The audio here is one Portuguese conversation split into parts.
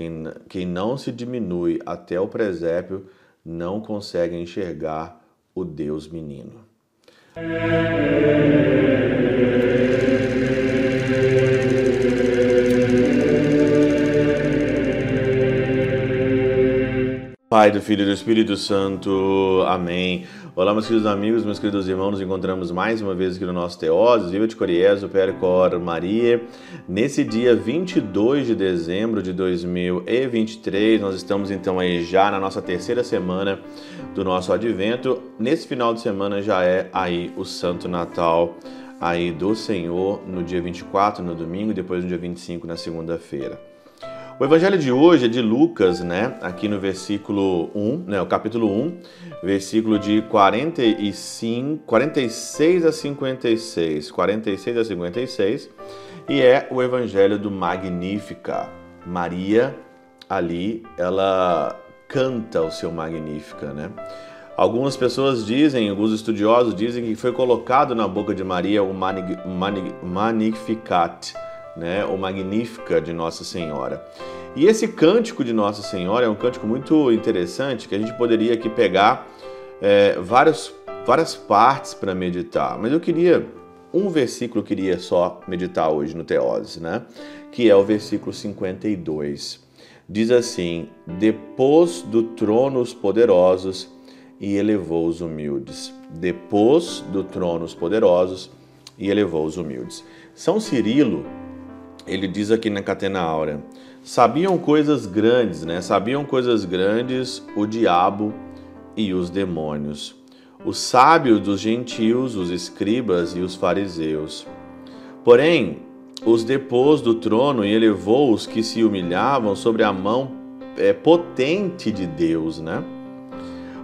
Quem, quem não se diminui até o presépio não consegue enxergar o Deus menino. Pai do Filho e do Espírito Santo. Amém. Olá, meus queridos amigos, meus queridos irmãos, nos encontramos mais uma vez aqui no nosso Teoses, Viva de Coriezo, Percor Maria. Nesse dia 22 de dezembro de 2023, nós estamos então aí já na nossa terceira semana do nosso advento. Nesse final de semana já é aí o Santo Natal aí do Senhor no dia 24, no domingo, e depois no dia 25, na segunda-feira. O evangelho de hoje é de Lucas, né? Aqui no versículo 1, né? O capítulo 1, versículo de 45, 46 a 56, 46 a 56, e é o evangelho do Magnífica. Maria ali, ela canta o seu Magnífica, né? Algumas pessoas dizem, alguns estudiosos dizem que foi colocado na boca de Maria o Magnificat, né, o Magnífica de Nossa Senhora. E esse cântico de Nossa Senhora é um cântico muito interessante que a gente poderia aqui pegar é, várias, partes para meditar, mas eu queria um versículo eu queria só meditar hoje no Teose, né? Que é o versículo 52. Diz assim: Depôs do trono os poderosos e elevou os humildes. Depôs do trono os poderosos e elevou os humildes. São Cirilo ele diz aqui na Catena Áurea, sabiam coisas grandes, né? Sabiam coisas grandes o diabo e os demônios, os sábios dos gentios, os escribas e os fariseus. Porém, os depôs do trono e elevou os que se humilhavam sobre a mão é, potente de Deus, né?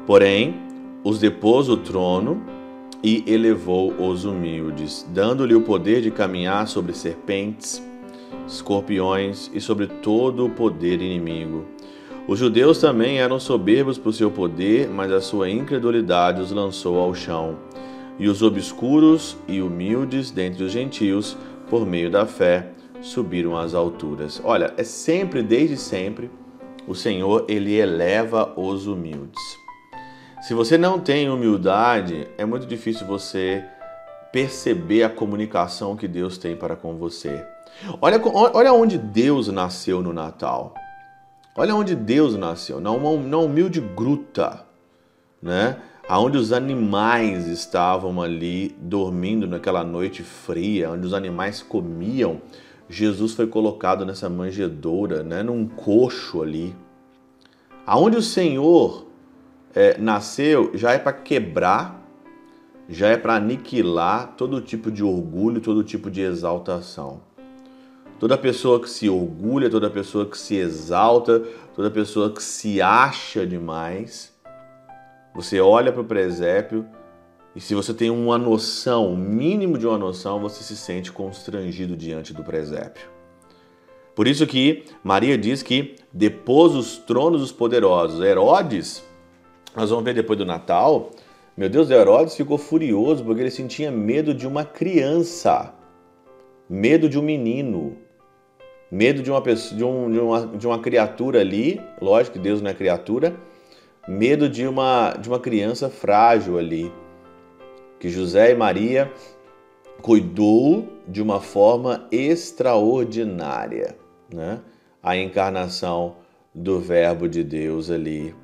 Porém, os depôs do trono e elevou os humildes, dando-lhe o poder de caminhar sobre serpentes escorpiões e sobre todo o poder inimigo. Os judeus também eram soberbos por seu poder, mas a sua incredulidade os lançou ao chão. E os obscuros e humildes dentre os gentios, por meio da fé, subiram às alturas. Olha, é sempre, desde sempre, o Senhor ele eleva os humildes. Se você não tem humildade, é muito difícil você perceber a comunicação que Deus tem para com você. Olha, olha onde Deus nasceu no Natal. Olha onde Deus nasceu, numa humilde gruta, né? Aonde os animais estavam ali dormindo naquela noite fria, onde os animais comiam. Jesus foi colocado nessa manjedoura, né? Num coxo ali. Aonde o Senhor é, nasceu já é para quebrar, já é para aniquilar todo tipo de orgulho, todo tipo de exaltação. Toda pessoa que se orgulha, toda pessoa que se exalta, toda pessoa que se acha demais, você olha para o presépio e se você tem uma noção, um mínimo de uma noção, você se sente constrangido diante do presépio. Por isso que Maria diz que depôs os tronos dos poderosos. Herodes, nós vamos ver depois do Natal, meu Deus, Herodes ficou furioso porque ele sentia medo de uma criança, medo de um menino. Medo de uma pessoa, de, um, de, uma, de uma criatura ali, lógico que Deus não é criatura, medo de uma, de uma criança frágil ali, que José e Maria cuidou de uma forma extraordinária, né? A encarnação do Verbo de Deus ali.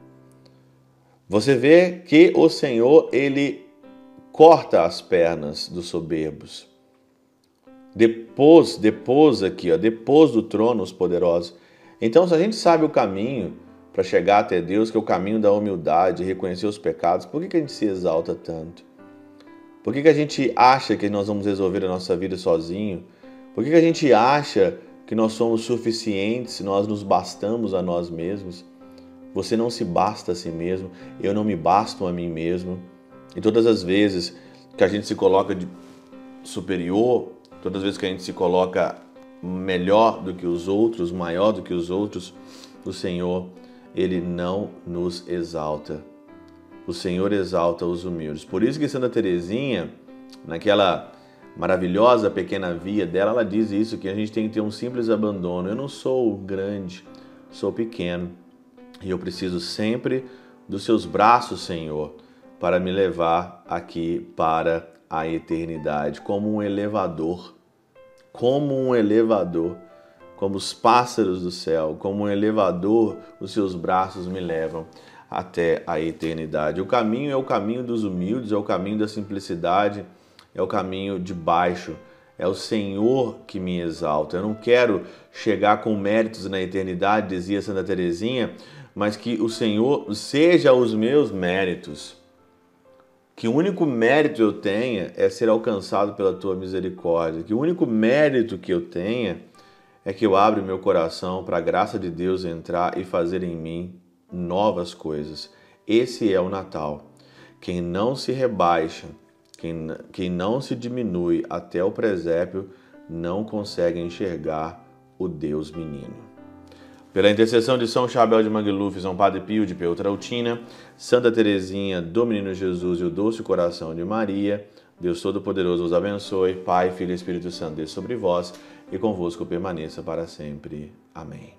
Você vê que o Senhor ele corta as pernas dos soberbos Depôs, depôs aqui, ó, depôs do trono os poderosos. Então, se a gente sabe o caminho para chegar até Deus, que é o caminho da humildade, reconhecer os pecados, por que, que a gente se exalta tanto? Por que, que a gente acha que nós vamos resolver a nossa vida sozinho? Por que, que a gente acha que nós somos suficientes, nós nos bastamos a nós mesmos? Você não se basta a si mesmo, eu não me basto a mim mesmo. E todas as vezes que a gente se coloca de superior Todas as vezes que a gente se coloca melhor do que os outros, maior do que os outros, o Senhor, ele não nos exalta. O Senhor exalta os humildes. Por isso que Santa Teresinha, naquela maravilhosa pequena via dela, ela diz isso que a gente tem que ter um simples abandono. Eu não sou grande, sou pequeno e eu preciso sempre dos seus braços, Senhor, para me levar aqui para a eternidade, como um elevador, como um elevador, como os pássaros do céu, como um elevador, os seus braços me levam até a eternidade. O caminho é o caminho dos humildes, é o caminho da simplicidade, é o caminho de baixo. É o Senhor que me exalta. Eu não quero chegar com méritos na eternidade, dizia Santa Teresinha, mas que o Senhor seja os meus méritos. Que o único mérito eu tenha é ser alcançado pela tua misericórdia. Que o único mérito que eu tenha é que eu abro meu coração para a graça de Deus entrar e fazer em mim novas coisas. Esse é o Natal. Quem não se rebaixa, quem, quem não se diminui até o presépio, não consegue enxergar o Deus menino. Pela intercessão de São Chabel de Mangluf, São Padre Pio de Peutrautina, Santa Teresinha do Menino Jesus e o Doce Coração de Maria, Deus Todo-Poderoso os abençoe, Pai, Filho e Espírito Santo, Deus sobre vós e convosco permaneça para sempre. Amém.